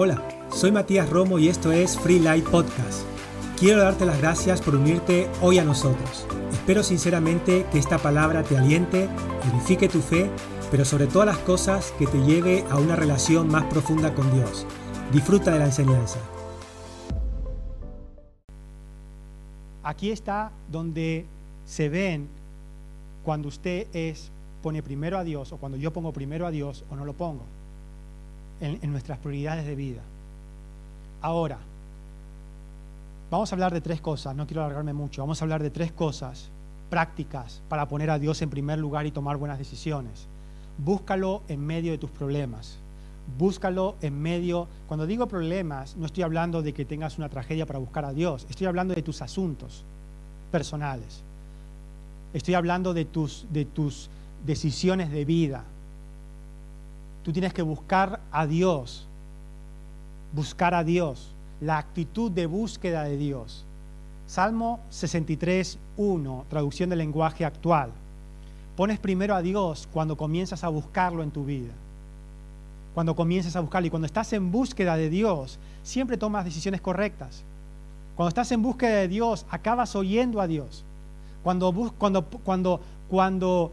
Hola, soy Matías Romo y esto es Free Light Podcast. Quiero darte las gracias por unirte hoy a nosotros. Espero sinceramente que esta palabra te aliente, edifique tu fe, pero sobre todas las cosas que te lleve a una relación más profunda con Dios. Disfruta de la enseñanza. Aquí está donde se ven cuando usted es pone primero a Dios o cuando yo pongo primero a Dios o no lo pongo en, nuestras prioridades de vida. Ahora, vamos a hablar de tres cosas, no quiero alargarme mucho, vamos a hablar de tres cosas prácticas para poner a Dios en primer lugar y tomar buenas decisiones. Búscalo en medio de tus problemas. Búscalo en medio, cuando digo problemas, no estoy hablando de que tengas una tragedia para buscar a Dios, estoy hablando de tus asuntos personales. Estoy hablando de tus, de tus decisiones de vida, Tú tienes que buscar a Dios, buscar a Dios, la actitud de búsqueda de Dios. Salmo 63, 1, traducción del lenguaje actual. Pones primero a Dios cuando comienzas a buscarlo en tu vida. Cuando comienzas a buscarlo y cuando estás en búsqueda de Dios, siempre tomas decisiones correctas. Cuando estás en búsqueda de Dios, acabas oyendo a Dios. Cuando, cuando, cuando, cuando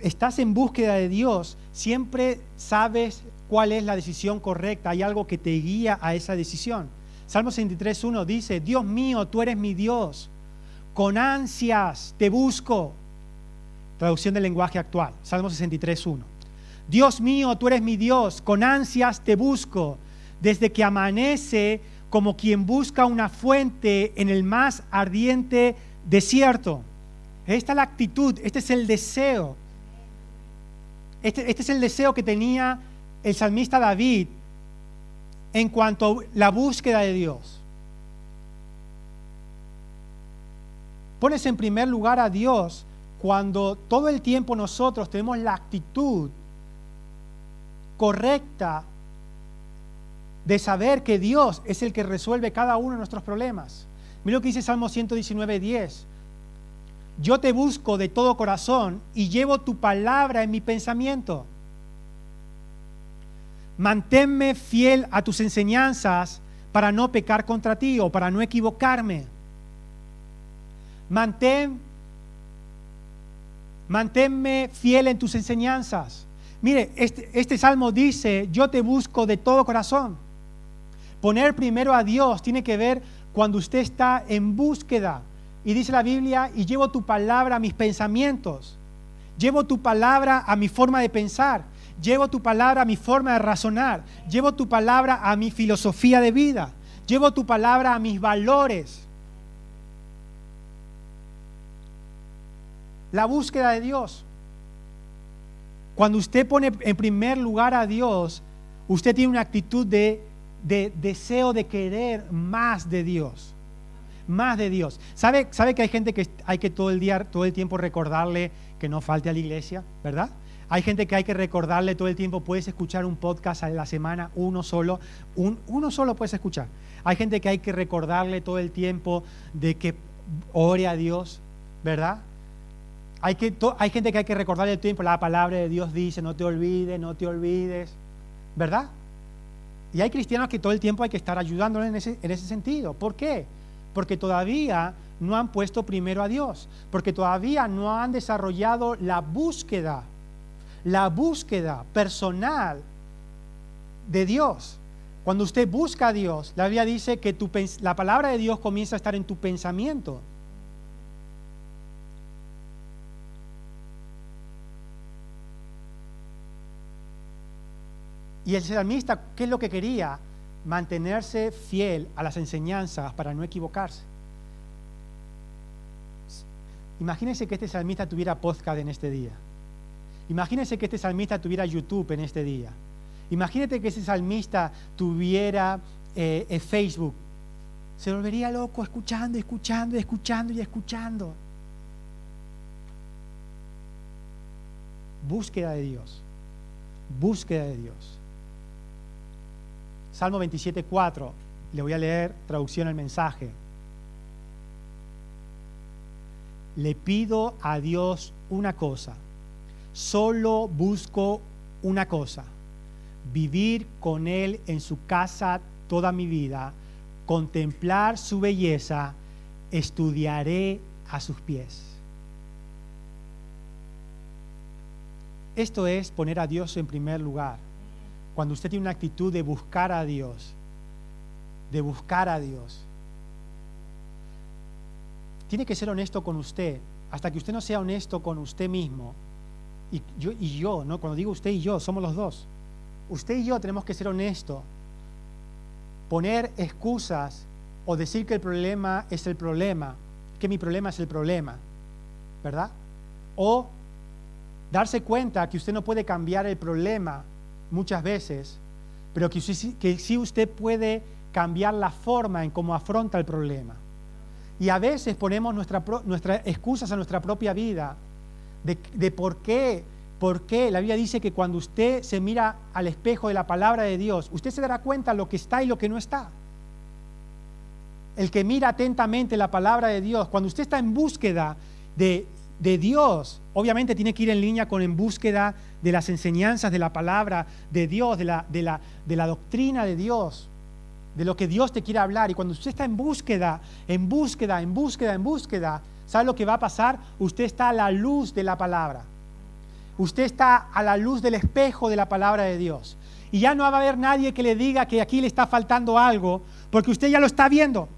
estás en búsqueda de Dios, siempre sabes cuál es la decisión correcta, hay algo que te guía a esa decisión. Salmo 63.1 dice, Dios mío, tú eres mi Dios, con ansias te busco. Traducción del lenguaje actual, Salmo 63.1. Dios mío, tú eres mi Dios, con ansias te busco, desde que amanece como quien busca una fuente en el más ardiente desierto. Esta es la actitud, este es el deseo este, este, es el deseo que tenía el salmista David en cuanto a la búsqueda de Dios. Pones en primer lugar a Dios cuando todo el tiempo nosotros tenemos la actitud correcta de saber que Dios es el que resuelve cada uno de nuestros problemas. Mira lo que dice Salmo 119, 10 yo te busco de todo corazón y llevo tu palabra en mi pensamiento. Manténme fiel a tus enseñanzas para no pecar contra ti o para no equivocarme. Mantén, manténme fiel en tus enseñanzas. Mire, este, este salmo dice, yo te busco de todo corazón. Poner primero a Dios tiene que ver cuando usted está en búsqueda y dice la Biblia, y llevo tu palabra a mis pensamientos, llevo tu palabra a mi forma de pensar, llevo tu palabra a mi forma de razonar, llevo tu palabra a mi filosofía de vida, llevo tu palabra a mis valores. La búsqueda de Dios. Cuando usted pone en primer lugar a Dios, usted tiene una actitud de, de deseo de querer más de Dios más de Dios. ¿Sabe, ¿Sabe que hay gente que hay que todo el día, todo el tiempo recordarle que no falte a la iglesia, verdad? Hay gente que hay que recordarle todo el tiempo, puedes escuchar un podcast a la semana, uno solo, uno solo puedes escuchar. Hay gente que hay que recordarle todo el tiempo de que ore a Dios, ¿verdad? Hay, que, hay gente que hay que recordarle todo el tiempo, la palabra de Dios dice, no te olvides, no te olvides, ¿verdad? Y hay cristianos que todo el tiempo hay que estar ayudándole en ese, en ese sentido. ¿Por qué? Porque todavía no han puesto primero a Dios, porque todavía no han desarrollado la búsqueda, la búsqueda personal de Dios. Cuando usted busca a Dios, la Biblia dice que la palabra de Dios comienza a estar en tu pensamiento. Y el salmista, ¿qué es lo que quería? Mantenerse fiel a las enseñanzas para no equivocarse. Imagínense que este salmista tuviera podcast en este día. Imagínense que este salmista tuviera YouTube en este día. Imagínate que ese salmista tuviera eh, Facebook. Se volvería loco escuchando, escuchando, escuchando y escuchando. Búsqueda de Dios. Búsqueda de Dios. Salmo 27.4, le voy a leer traducción al mensaje. Le pido a Dios una cosa, solo busco una cosa, vivir con Él en su casa toda mi vida, contemplar su belleza, estudiaré a sus pies. Esto es poner a Dios en primer lugar. Cuando usted tiene una actitud de buscar a Dios, de buscar a Dios. Tiene que ser honesto con usted. Hasta que usted no sea honesto con usted mismo, y yo, y yo, ¿no? Cuando digo usted y yo, somos los dos. Usted y yo tenemos que ser honestos. Poner excusas o decir que el problema es el problema, que mi problema es el problema, ¿verdad? O darse cuenta que usted no puede cambiar el problema muchas veces, pero que, sí usted puede cambiar la forma en cómo afronta el problema. Y a veces ponemos nuestras nuestra excusas a nuestra propia vida de, por qué, por qué la Biblia dice que cuando usted se mira al espejo de la palabra de Dios, usted se dará cuenta lo que está y lo que no está. El que mira atentamente la palabra de Dios, cuando usted está en búsqueda de, de Dios, obviamente tiene que ir en línea con en búsqueda de las enseñanzas de la palabra de Dios, de la, de la, de la doctrina de Dios de lo que Dios te quiere hablar. Y cuando usted está en búsqueda, en búsqueda, en búsqueda, en búsqueda, ¿sabe lo que va a pasar? Usted está a la luz de la palabra. Usted está a la luz del espejo de la palabra de Dios. Y ya no va a haber nadie que le diga que aquí le está faltando algo, porque usted ya lo está viendo.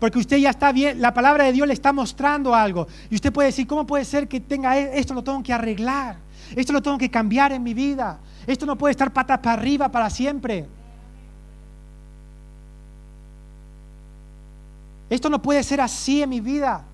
Porque usted ya está bien, la palabra de Dios le está mostrando algo. Y usted puede decir, ¿cómo puede ser que tenga e-, esto? Lo tengo que arreglar. Esto lo tengo que cambiar en mi vida. Esto no puede estar patas para arriba para siempre. Esto no puede ser así en mi vida.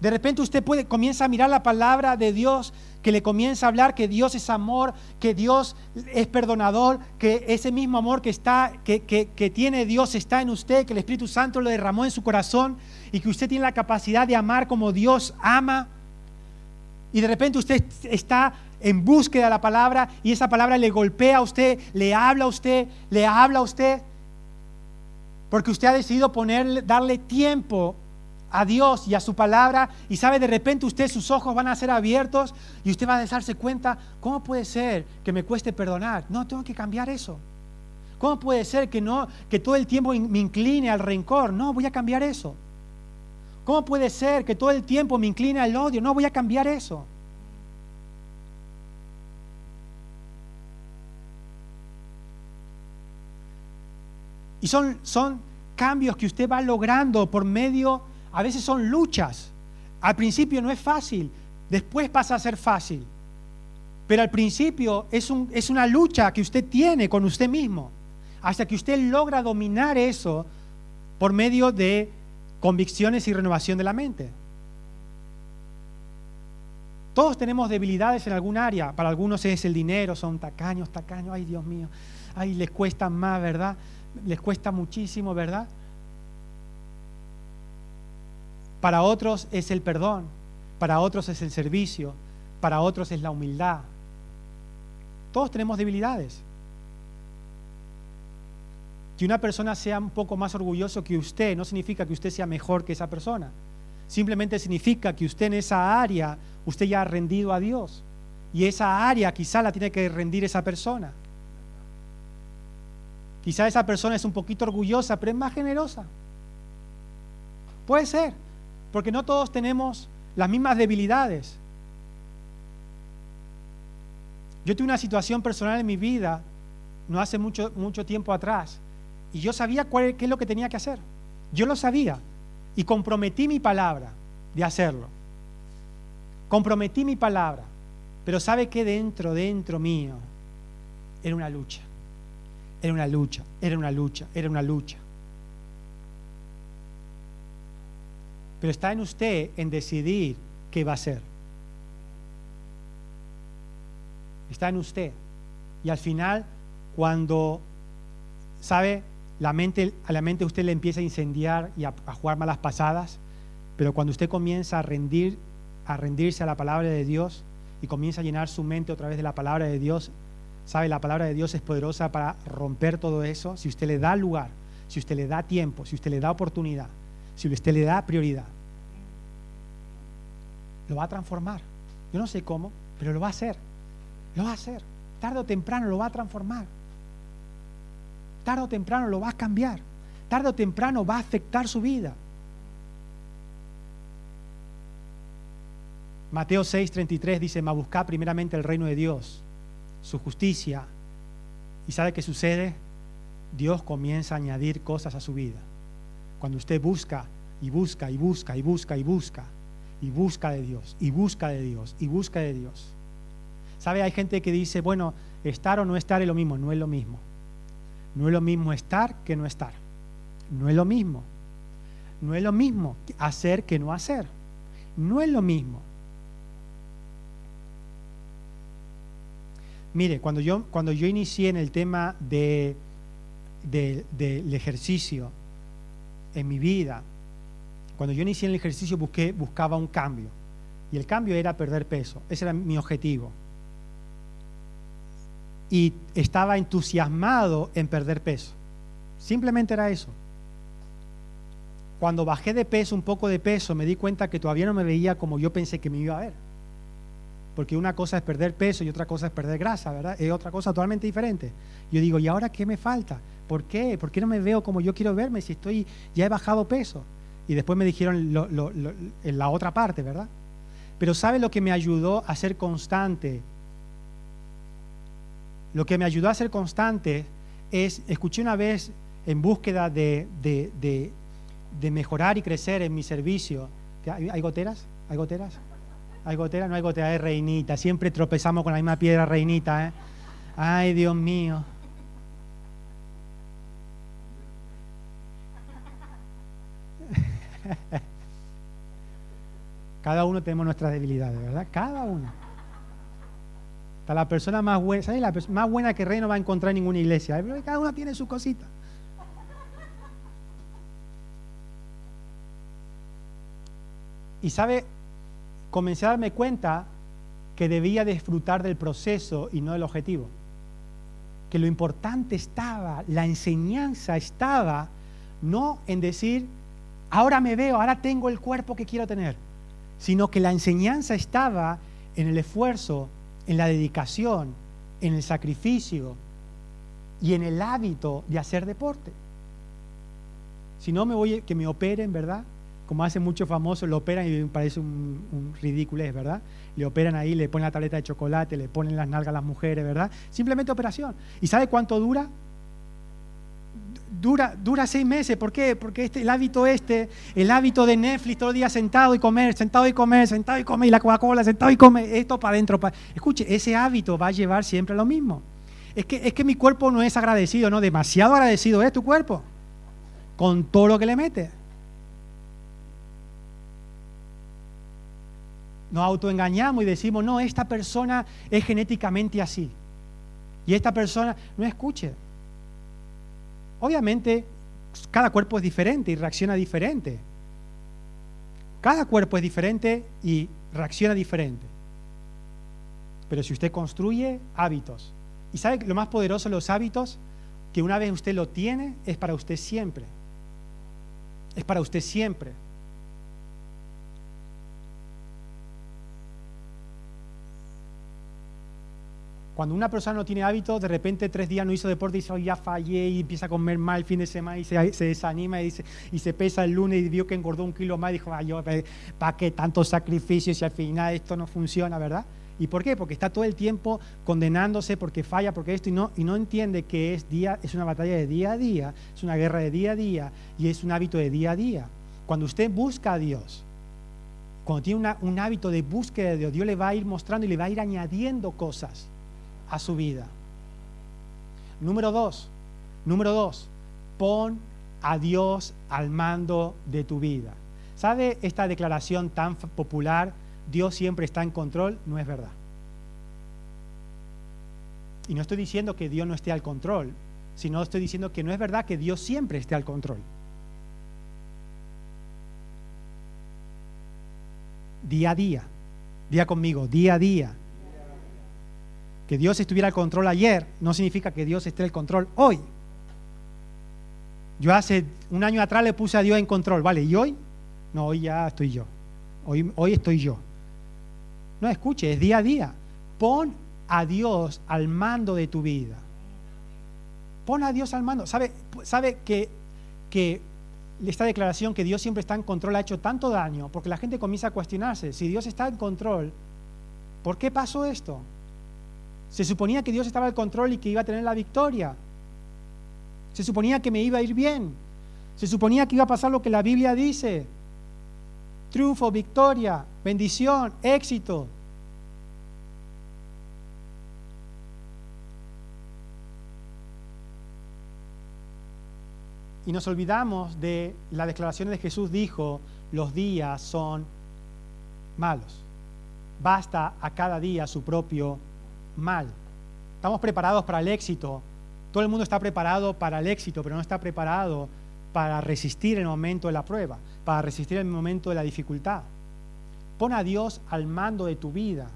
De repente usted puede, comienza a mirar la palabra de Dios, que le comienza a hablar que Dios es amor, que Dios es perdonador, que ese mismo amor que, está, que, que tiene Dios está en usted, que el Espíritu Santo lo derramó en su corazón y que usted tiene la capacidad de amar como Dios ama. Y de repente usted está en búsqueda de la palabra y esa palabra le golpea a usted, le habla a usted, le habla a usted. Porque usted ha decidido ponerle, darle tiempo a Dios y a su palabra y sabe de repente usted sus ojos van a ser abiertos y usted va a darse cuenta, ¿cómo puede ser que me cueste perdonar? No, tengo que cambiar eso. ¿Cómo puede ser que no que todo el tiempo me incline al rencor? No, voy a cambiar eso. ¿Cómo puede ser que todo el tiempo me incline al odio? No, voy a cambiar eso. Y son, son cambios que usted va logrando por medio, a veces son luchas. Al principio no es fácil, después pasa a ser fácil. Pero al principio es, un, es una lucha que usted tiene con usted mismo, hasta que usted logra dominar eso por medio de convicciones y renovación de la mente. Todos tenemos debilidades en algún área. Para algunos es el dinero, son tacaños, tacaños, ay Dios mío, ay les cuesta más, ¿verdad? les cuesta muchísimo, ¿verdad? Para otros es el perdón, para otros es el servicio, para otros es la humildad. Todos tenemos debilidades. Que una persona sea un poco más orgulloso que usted no significa que usted sea mejor que esa persona. Simplemente significa que usted en esa área, usted ya ha rendido a Dios. Y esa área quizá la tiene que rendir esa persona. Quizá esa persona es un poquito orgullosa, pero es más generosa. Puede ser, porque no todos tenemos las mismas debilidades. Yo tuve una situación personal en mi vida, no hace mucho, mucho tiempo atrás, y yo sabía cuál, qué es lo que tenía que hacer. Yo lo sabía y comprometí mi palabra de hacerlo. Comprometí mi palabra, pero sabe que dentro, dentro mío, era una lucha. Era una lucha, era una lucha, era una lucha. Pero está en usted en decidir qué va a hacer. Está en usted. Y al final, cuando, ¿sabe? La mente, a la mente usted le empieza a incendiar y a, a jugar malas pasadas, pero cuando usted comienza a rendir, a rendirse a la palabra de Dios y comienza a llenar su mente otra vez de la palabra de Dios, ¿Sabe? La palabra de Dios es poderosa para romper todo eso. Si usted le da lugar, si usted le da tiempo, si usted le da oportunidad, si usted le da prioridad, lo va a transformar. Yo no sé cómo, pero lo va a hacer. Lo va a hacer. tarde o temprano lo va a transformar. Tarde o temprano lo va a cambiar. Tarde o temprano va a afectar su vida. Mateo 6:33 dice, ma buscad primeramente el reino de Dios, su justicia. ¿Y sabe qué sucede? Dios comienza a añadir cosas a su vida. Cuando usted busca y busca y busca y busca y busca y busca de Dios y busca de Dios y busca de Dios. ¿Sabe? Hay gente que dice, bueno, estar o no estar es lo mismo. No es lo mismo. No es lo mismo estar que no estar. No es lo mismo. No es lo mismo hacer que no hacer. No es lo mismo. Mire, cuando yo, cuando yo inicié en el tema de, del ejercicio en mi vida, cuando yo inicié el ejercicio buscaba un cambio. Y el cambio era perder peso. Ese era mi objetivo. Y estaba entusiasmado en perder peso. Simplemente era eso. Cuando bajé de peso, un poco de peso, me di cuenta que todavía no me veía como yo pensé que me iba a ver porque una cosa es perder peso y otra cosa es perder grasa, ¿verdad? Es otra cosa totalmente diferente. Yo digo, ¿y ahora qué me falta? ¿Por qué? ¿Por qué no me veo como yo quiero verme si estoy, ya he bajado peso? Y después me dijeron en la otra parte, ¿verdad? Pero ¿sabe lo que me ayudó a ser constante? Lo que me ayudó a ser constante es, escuché una vez en búsqueda de, de mejorar y crecer en mi servicio. ¿Hay goteras? ¿Hay goteras? ¿Hay gotera? No hay gotera, es reinita. Siempre tropezamos con la misma piedra reinita. ¿eh? Ay, Dios mío. Cada uno tenemos nuestras debilidades, ¿verdad? Cada uno. Está la persona más buena, ¿sabes? La más buena que rey no va a encontrar en ninguna iglesia. cada uno tiene su cosita. Y sabe, comencé a darme cuenta que debía disfrutar del proceso y no del objetivo. Que lo importante estaba, la enseñanza estaba, no en decir, ahora me veo, ahora tengo el cuerpo que quiero tener, sino que la enseñanza estaba en el esfuerzo, en la dedicación, en el sacrificio y en el hábito de hacer deporte. Si no me voy, que me operen, ¿verdad? como hacen muchos famosos, lo operan y parece un, un ridículo, ¿verdad? Le operan ahí, le ponen la tableta de chocolate, le ponen las nalgas a las mujeres, ¿verdad? Simplemente operación. ¿Y sabe cuánto dura? Dura, dura seis meses. ¿Por qué? Porque este, el hábito este, el hábito de Netflix todo el día sentado y comer, sentado y comer, sentado y comer, y la Coca-Cola, sentado y comer, esto para adentro. Escuche, ese hábito va a llevar siempre a lo mismo. Es que, es que mi cuerpo no es agradecido, no, demasiado agradecido es tu cuerpo, con todo lo que le mete. nos autoengañamos y decimos, no, esta persona es genéticamente así. Y esta persona, no escuche. Obviamente, cada cuerpo es diferente y reacciona diferente. Cada cuerpo es diferente y reacciona diferente. Pero si usted construye hábitos, y sabe lo más poderoso de los hábitos, que una vez usted lo tiene, es para usted siempre. Es para usted siempre. Cuando una persona no tiene hábito, de repente tres días no hizo deporte y dice, ya fallé y empieza a comer mal el fin de semana y se, desanima y, dice, y se pesa el lunes y vio que engordó un kilo más y dijo, Ay, ¿para qué tantos sacrificios si al final esto no funciona, verdad? ¿Y por qué? Porque está todo el tiempo condenándose porque falla, porque esto y no, y no entiende que es, día, es una batalla de día a día, es una guerra de día a día y es un hábito de día a día. Cuando usted busca a Dios, cuando tiene un hábito de búsqueda de Dios, Dios le va a ir mostrando y le va a ir añadiendo cosas a su vida. Número dos, número dos, pon a Dios al mando de tu vida. ¿Sabe esta declaración tan popular, Dios siempre está en control? No es verdad. Y no estoy diciendo que Dios no esté al control, sino estoy diciendo que no es verdad que Dios siempre esté al control. Día a día, día conmigo, día a día, que Dios estuviera al control ayer no significa que Dios esté al control hoy. Yo hace un año atrás le puse a Dios en control, ¿vale? ¿Y hoy? No, hoy ya estoy yo. Hoy, hoy estoy yo. No, escuche, es día a día. Pon a Dios al mando de tu vida. Pon a Dios al mando. ¿Sabe, sabe que, que esta declaración que Dios siempre está en control ha hecho tanto daño? Porque la gente comienza a cuestionarse, si Dios está en control, ¿por qué pasó esto? Se suponía que Dios estaba en control y que iba a tener la victoria. Se suponía que me iba a ir bien. Se suponía que iba a pasar lo que la Biblia dice. Triunfo, victoria, bendición, éxito. Y nos olvidamos de la declaración de Jesús dijo, los días son malos. Basta a cada día su propio mal. Estamos preparados para el éxito. Todo el mundo está preparado para el éxito, pero no está preparado para resistir el momento de la prueba, para resistir el momento de la dificultad. Pon a Dios al mando de tu vida.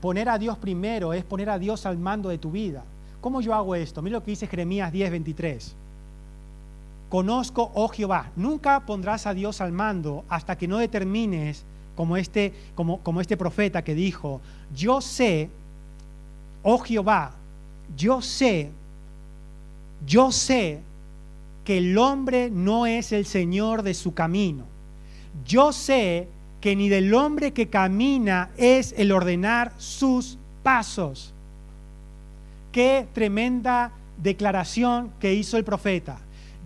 Poner a Dios primero es poner a Dios al mando de tu vida. ¿Cómo yo hago esto? Mira lo que dice Jeremías 10, 23. Conozco, oh Jehová, nunca pondrás a Dios al mando hasta que no determines, como este, como, este profeta que dijo, yo sé, oh Jehová, yo sé, yo sé que el hombre no es el Señor de su camino. Yo sé que ni del hombre que camina es el ordenar sus pasos. Qué tremenda declaración que hizo el profeta.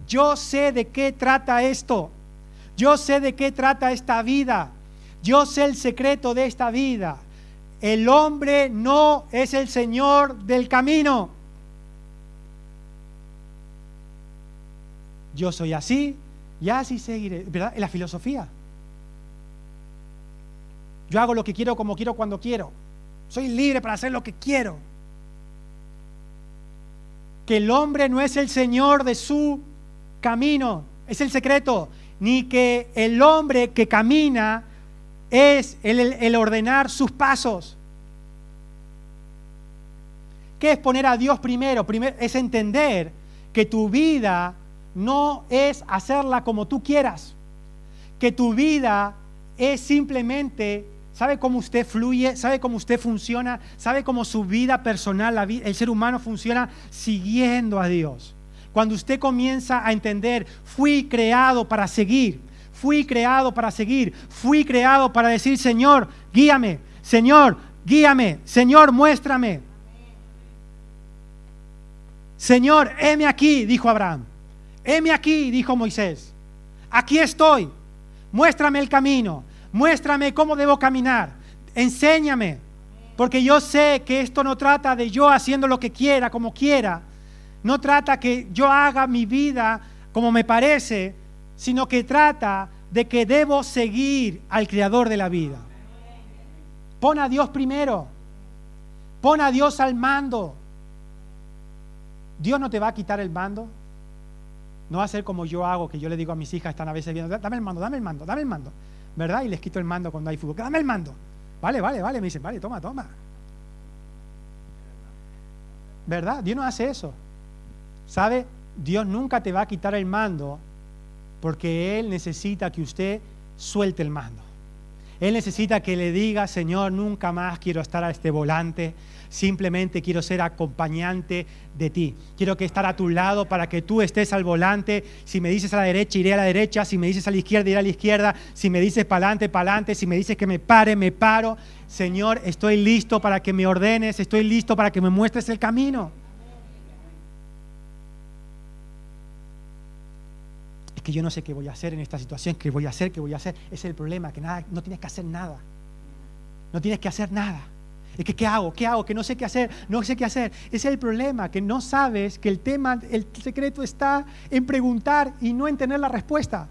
Yo sé de qué trata esto. Yo sé de qué trata esta vida. Yo sé el secreto de esta vida. El hombre no es el Señor del camino. Yo soy así y así seguiré. ¿Verdad? En la filosofía. Yo hago lo que quiero como quiero cuando quiero. Soy libre para hacer lo que quiero. Que el hombre no es el Señor de su camino, es el secreto, ni que el hombre que camina es el, ordenar sus pasos. ¿Qué es poner a Dios primero? Es entender que tu vida no es hacerla como tú quieras, que tu vida es simplemente, ¿sabe cómo usted fluye? ¿Sabe cómo usted funciona? ¿Sabe cómo su vida personal, el ser humano funciona siguiendo a Dios? Cuando usted comienza a entender, fui creado para seguir, fui creado para seguir, fui creado para decir, Señor, guíame, Señor, guíame, Señor, muéstrame. Señor, heme aquí, dijo Abraham. Heme aquí, dijo Moisés. Aquí estoy. Muéstrame el camino. Muéstrame cómo debo caminar. Enséñame. Porque yo sé que esto no trata de yo haciendo lo que quiera, como quiera, no trata que yo haga mi vida como me parece, sino que trata de que debo seguir al creador de la vida. Pon a Dios primero. Pon a Dios al mando. Dios no te va a quitar el mando. No va a ser como yo hago, que yo le digo a mis hijas, están a veces viendo, dame el mando, dame el mando, dame el mando. ¿Verdad? Y les quito el mando cuando hay fútbol. Dame el mando. Vale, vale, vale. Me dicen, vale, toma, toma. ¿Verdad? Dios no hace eso. ¿Sabe? Dios nunca te va a quitar el mando porque Él necesita que usted suelte el mando. Él necesita que le diga, Señor, nunca más quiero estar a este volante, simplemente quiero ser acompañante de ti. Quiero que estar a tu lado para que tú estés al volante. Si me dices a la derecha, iré a la derecha. Si me dices a la izquierda, iré a la izquierda. Si me dices para adelante, para adelante. Si me dices que me pare, me paro. Señor, estoy listo para que me ordenes, estoy listo para que me muestres el camino. Que yo no sé qué voy a hacer en esta situación, qué voy a hacer, qué voy a hacer. Ese es el problema, que nada, no tienes que hacer nada. No tienes que hacer nada. Es que, ¿qué hago? ¿Qué hago? Que no sé qué hacer, no sé qué hacer. Ese es el problema, que no sabes que el tema, el secreto está en preguntar y no en tener la respuesta.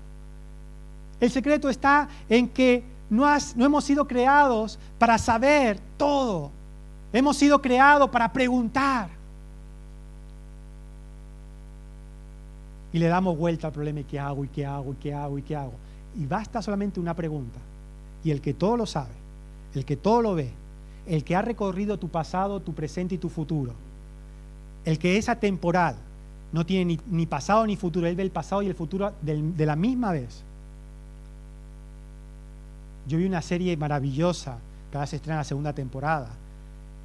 El secreto está en que no, has, no hemos sido creados para saber todo. Hemos sido creados para preguntar. Y le damos vuelta al problema y qué hago y qué hago y qué hago y qué hago. Y basta solamente una pregunta. Y el que todo lo sabe, el que todo lo ve, el que ha recorrido tu pasado, tu presente y tu futuro, el que es atemporal, no tiene ni, pasado ni futuro, él ve el pasado y el futuro de la misma vez. Yo vi una serie maravillosa que ahora se estrena la segunda temporada,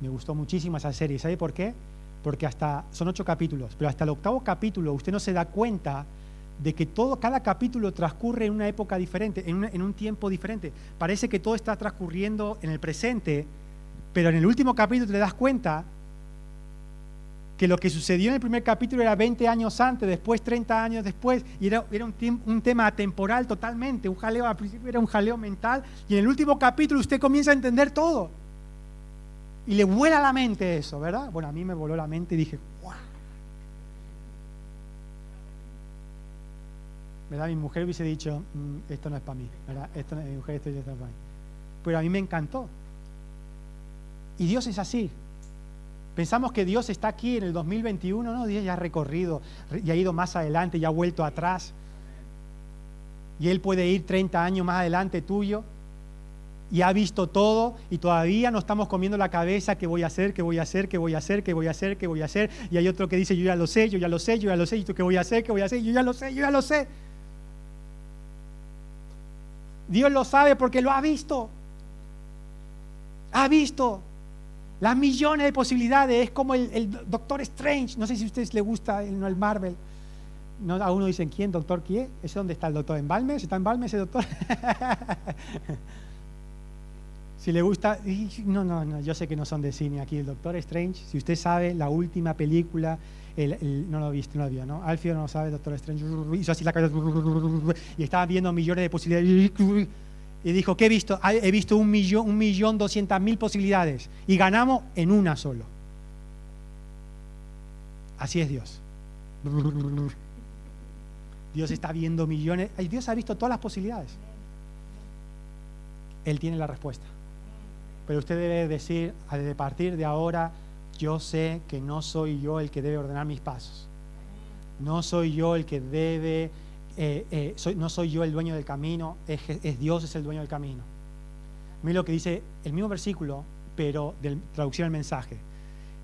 Me gustó muchísimo esa serie. ¿Sabe por qué? Porque hasta, son ocho capítulos, pero hasta el octavo capítulo usted no se da cuenta de que todo, cada capítulo transcurre en una época diferente, en, un tiempo diferente. Parece que todo está transcurriendo en el presente, pero en el último capítulo te das cuenta que lo que sucedió en el primer capítulo era 20 años antes, después 30 años después, y era, era un, un, tema atemporal totalmente, un jaleo, al principio era un jaleo mental, y en el último capítulo usted comienza a entender todo. Y le vuela la mente eso, ¿verdad? Bueno, a mí me voló la mente y dije, ¡guau! ¿Verdad? Mi mujer hubiese dicho, mm, esto no es para mí, ¿verdad? Esto mi mujer, esto no es para mí. Pero a mí me encantó. Y Dios es así. Pensamos que Dios está aquí en el 2021, no, Dios ya ha recorrido, ya ha ido más adelante, ya ha vuelto atrás. Y Él puede ir 30 años más adelante tuyo y ha visto todo y todavía no estamos comiendo la cabeza qué voy a hacer, qué voy a hacer, qué voy a hacer, qué voy a hacer, qué voy a hacer. Y hay otro que dice, yo ya lo sé, yo ya lo sé, yo ya lo sé, y tú qué voy a hacer, qué voy a hacer, yo ya lo sé, yo ya lo sé. Dios lo sabe porque lo ha visto. Ha visto las millones de posibilidades. Es como el, Doctor Strange. No sé si a ustedes les gusta el, el Marvel. A uno dicen, ¿quién? ¿Doctor quién? ¿Ese dónde está el doctor? ¿En Balmes? ¿Está en Balmes ese doctor? si le gusta... No, no, no, yo sé que no son de cine aquí. El Doctor Strange, si usted sabe, la última película, no lo viste, no lo vio, ¿no? Alfio no sabe, Doctor Strange, hizo así la cabeza y estaba viendo millones de posibilidades y dijo, ¿qué he visto? Ah, he visto un millón, un millón doscientas mil posibilidades y ganamos en una solo. Así es Dios. Dios está viendo millones. Dios ha visto todas las posibilidades. Él tiene la respuesta. Pero usted debe decir, a partir de ahora, yo sé que no soy yo el que debe ordenar mis pasos. No soy yo el que debe eh, eh, no soy yo el dueño del camino, es, es, Dios es el dueño del camino. Mira lo que dice el mismo versículo, pero de traducción al mensaje.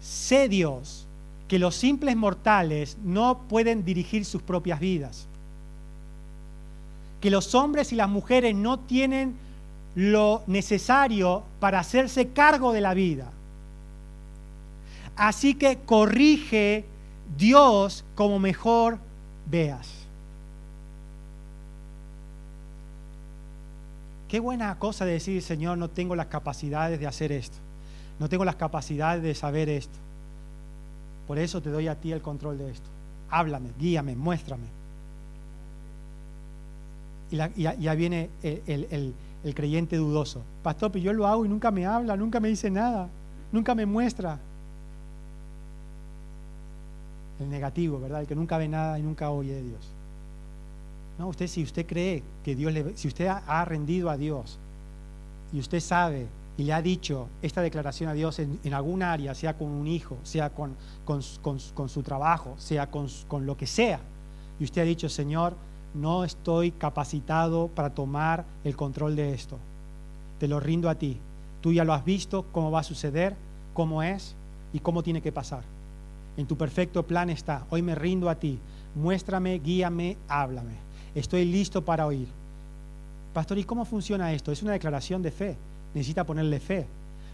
Sé Dios que los simples mortales no pueden dirigir sus propias vidas. Que los hombres y las mujeres no tienen lo necesario para hacerse cargo de la vida. Así que corrige Dios como mejor veas. Qué buena cosa decir, Señor, no tengo las capacidades de hacer esto. No tengo las capacidades de saber esto. Por eso te doy a ti el control de esto. Háblame, guíame, muéstrame. Y, ya, viene el, creyente dudoso. Pastor, pero yo lo hago y nunca me habla, nunca me dice nada, nunca me muestra. El negativo, ¿verdad? El que nunca ve nada y nunca oye de Dios. No, usted si usted cree que Dios le... Si usted ha, rendido a Dios y usted sabe y le ha dicho esta declaración a Dios en, algún área, sea con un hijo, sea con, con, su trabajo, sea con, lo que sea, y usted ha dicho, Señor, no estoy capacitado para tomar el control de esto, te lo rindo a ti. Tú ya lo has visto, cómo va a suceder, cómo es y cómo tiene que pasar. En tu perfecto plan está. Hoy me rindo a ti. Muéstrame, guíame, háblame estoy listo para oír. Pastor, ¿y cómo funciona esto? Es una declaración de fe. Necesita ponerle fe.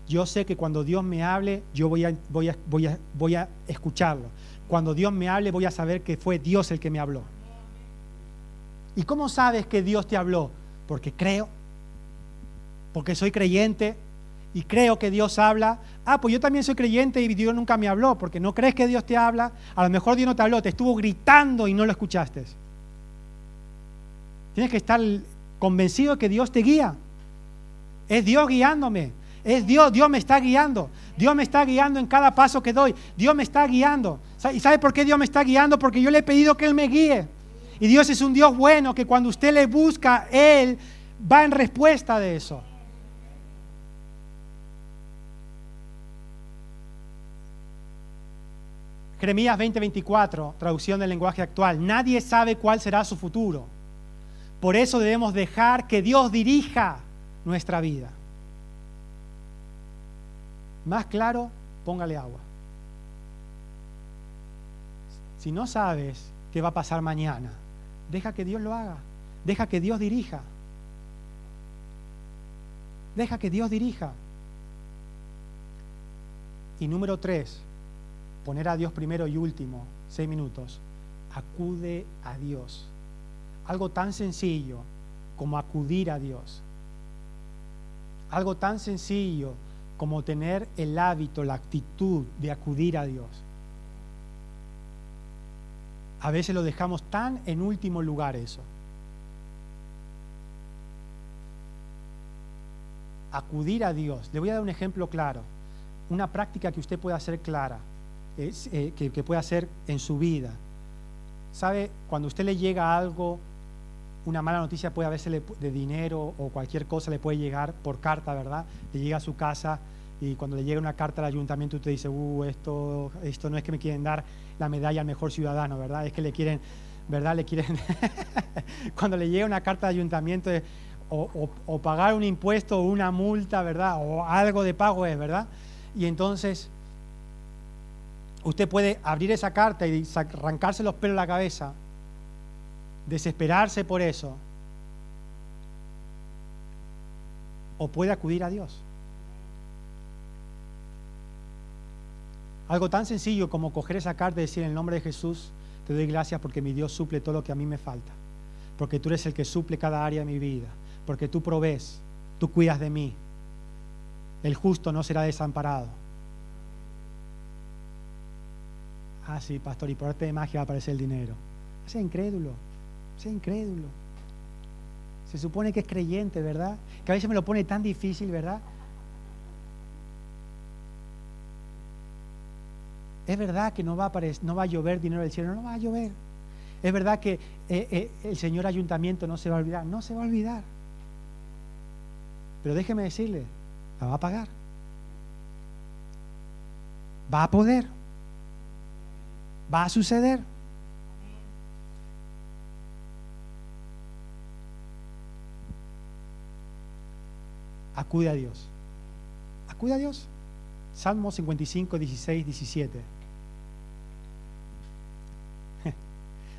Yo sé que cuando Dios me hable, yo voy a, voy a, escucharlo. Cuando Dios me hable, voy a saber que fue Dios el que me habló. ¿Y cómo sabes que Dios te habló? Porque creo, porque soy creyente y creo que Dios habla. Ah, pues yo también soy creyente y Dios nunca me habló, porque no crees que Dios te habla. A lo mejor Dios no te habló, te estuvo gritando y no lo escuchaste. Tienes que estar convencido que Dios te guía. Es Dios guiándome. Es Dios, Dios me está guiando. Dios me está guiando en cada paso que doy. Dios me está guiando. ¿Y sabe por qué Dios me está guiando? Porque yo le he pedido que Él me guíe. Y Dios es un Dios bueno que cuando usted le busca, Él va en respuesta de eso. Jeremías 20:24, traducción del lenguaje actual. Nadie sabe cuál será su futuro por eso debemos dejar que Dios dirija nuestra vida. Más claro, póngale agua. Si no sabes qué va a pasar mañana, deja que Dios lo haga. Deja que Dios dirija. Deja que Dios dirija. Y número tres, poner a Dios primero y último, seis minutos, acude a Dios. Algo tan sencillo como acudir a Dios. Algo tan sencillo como tener el hábito, la actitud de acudir a Dios. A veces lo dejamos tan en último lugar eso. Acudir a Dios. Le voy a dar un ejemplo claro. Una práctica que usted puede hacer clara, eh, que, puede hacer en su vida. ¿Sabe? Cuando usted le llega algo, una mala noticia puede a veces de dinero o cualquier cosa le puede llegar por carta, ¿verdad? Le llega a su casa y cuando le llega una carta al ayuntamiento usted dice, uh, esto, esto no es que me quieren dar la medalla al mejor ciudadano, ¿verdad? Es que le quieren, ¿verdad? Le quieren, cuando le llega una carta al ayuntamiento o, pagar un impuesto o una multa, ¿verdad? O algo de pago es, ¿verdad? Y entonces usted puede abrir esa carta y arrancarse los pelos de la cabeza, desesperarse por eso, o puede acudir a Dios. Algo tan sencillo como coger esa carta y decir en el nombre de Jesús, te doy gracias porque mi Dios suple todo lo que a mí me falta. Porque tú eres el que suple cada área de mi vida. Porque tú provees, tú cuidas de mí. El justo no será desamparado. Ah, sí, pastor, y por arte de magia va a aparecer el dinero. Sea incrédulo, sea incrédulo. Se supone que es creyente, ¿verdad? Que a veces me lo pone tan difícil, ¿verdad? Es verdad que no va, a no va a llover dinero del cielo, no va a llover. Es verdad que eh, eh, el señor ayuntamiento no se va a olvidar, no se va a olvidar. Pero déjeme decirle, la va a pagar. Va a poder. Va a suceder. Acude a Dios. Acude a Dios. Salmo 55, 16, 17.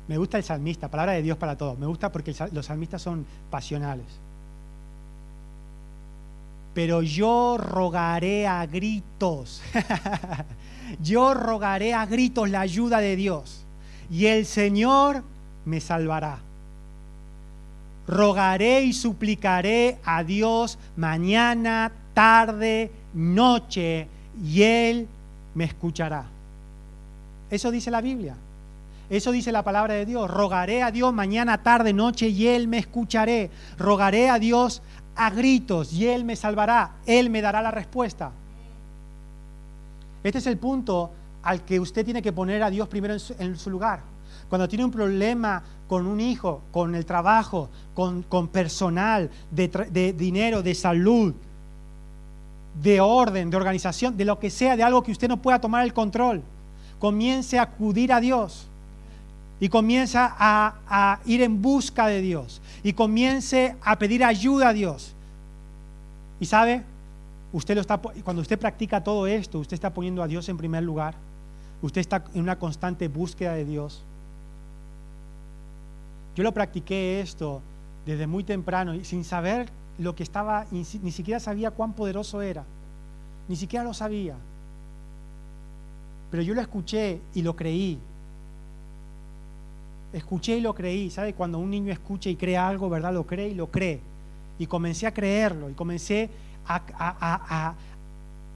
Me gusta el salmista, palabra de Dios para todos. Me gusta porque los salmistas son pasionales. Pero yo rogaré a gritos, yo rogaré a gritos la ayuda de Dios y el Señor me salvará. Rogaré y suplicaré a Dios mañana, tarde, noche y Él me escuchará. Eso dice la Biblia. Eso dice la palabra de Dios. Rogaré a Dios mañana, tarde, noche y Él me escucharé. Rogaré a Dios a gritos y Él me salvará. Él me dará la respuesta. Este es el punto al que usted tiene que poner a Dios primero en su, lugar. Cuando tiene un problema con un hijo, con el trabajo, con, personal, de dinero, de salud, de orden, de organización, de lo que sea, de algo que usted no pueda tomar el control. Comience a acudir a Dios y comienza a, ir en busca de Dios y comience a pedir ayuda a Dios. Y sabe, usted lo está, cuando usted practica todo esto, usted está poniendo a Dios en primer lugar. Usted está en una constante búsqueda de Dios. Yo lo practiqué esto desde muy temprano y sin saber lo que estaba, ni siquiera sabía cuán poderoso era, ni siquiera lo sabía. Pero yo lo escuché y lo creí. Escuché y lo creí. ¿Sabe? Cuando un niño escucha y cree algo, ¿verdad? Lo cree y lo cree. Y comencé a creerlo y comencé a, a,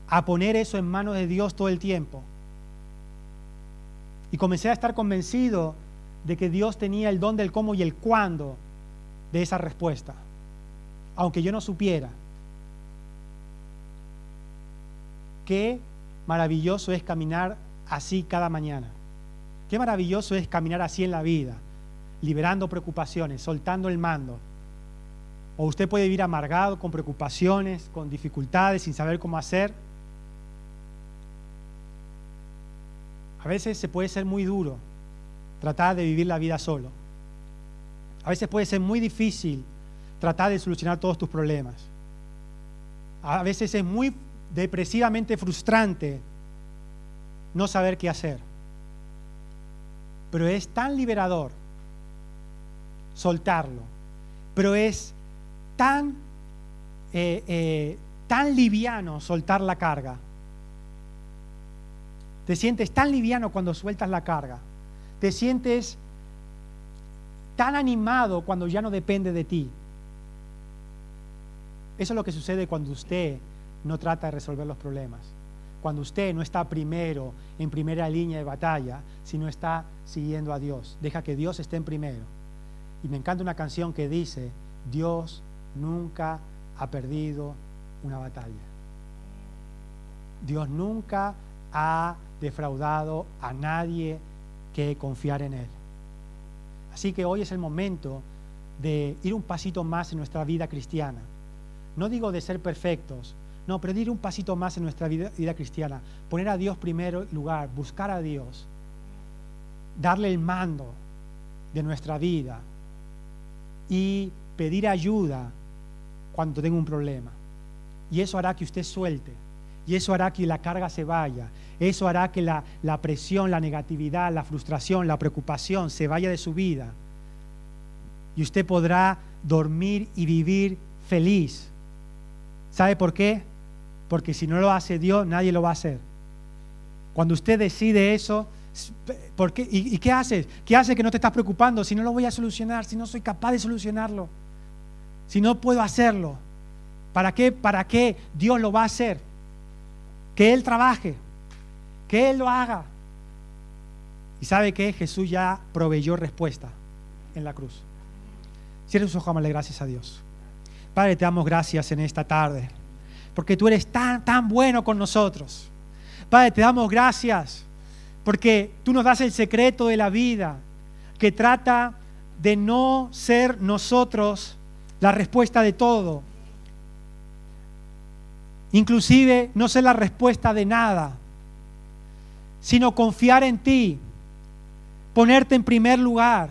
a poner eso en manos de Dios todo el tiempo. Y comencé a estar convencido de que Dios tenía el don del cómo y el cuándo de esa respuesta aunque yo no supiera. Qué maravilloso es caminar así cada mañana. Qué maravilloso es caminar así en la vida, liberando preocupaciones, soltando el mando. O usted puede vivir amargado, con preocupaciones, con dificultades, sin saber cómo hacer. A veces se puede ser muy duro tratar de vivir la vida solo. A veces puede ser muy difícil tratar de solucionar todos tus problemas. A veces es muy depresivamente frustrante no saber qué hacer. Pero es tan liberador soltarlo. Pero es tan, eh, eh, tan liviano soltar la carga. Te sientes tan liviano cuando sueltas la carga. Te sientes tan animado cuando ya no depende de ti. Eso es lo que sucede cuando usted no trata de resolver los problemas. Cuando usted no está primero, en primera línea de batalla, sino está siguiendo a Dios. Deja que Dios esté en primero. Y me encanta una canción que dice, Dios nunca ha perdido una batalla. Dios nunca ha defraudado a nadie que confiar en Él. Así que hoy es el momento de ir un pasito más en nuestra vida cristiana. No digo de ser perfectos, no, pero un pasito más en nuestra vida, cristiana. Poner a Dios primero lugar, buscar a Dios, darle el mando de nuestra vida y pedir ayuda cuando tenga un problema. Y eso hará que usted suelte y eso hará que la carga se vaya. Eso hará que la, presión, la negatividad, la frustración, la preocupación se vaya de su vida. Y usted podrá dormir y vivir feliz. ¿Sabe por qué? Porque si no lo hace Dios, nadie lo va a hacer. Cuando usted decide eso, ¿por qué? ¿Y, ¿Y, qué hace? ¿Qué hace que no te estás preocupando si no lo voy a solucionar, si no soy capaz de solucionarlo? Si no puedo hacerlo. ¿Para qué? ¿Para qué Dios lo va a hacer? que Él trabaje, que Él lo haga. Y sabe que Jesús ya proveyó respuesta en la cruz. Cierre sus ojos, le gracias a Dios. Padre, te damos gracias en esta tarde, porque tú eres tan, tan bueno con nosotros. Padre, te damos gracias, porque tú nos das el secreto de la vida, que trata de no ser nosotros la respuesta de todo, Inclusive no sé la respuesta de nada, sino confiar en ti, ponerte en primer lugar,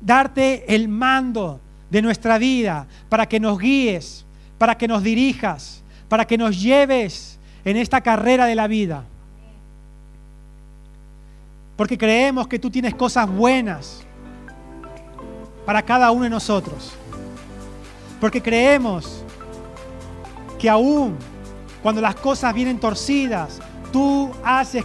darte el mando de nuestra vida para que nos guíes, para que nos dirijas, para que nos lleves en esta carrera de la vida. Porque creemos que tú tienes cosas buenas para cada uno de nosotros. Porque creemos que aún cuando las cosas vienen torcidas, tú haces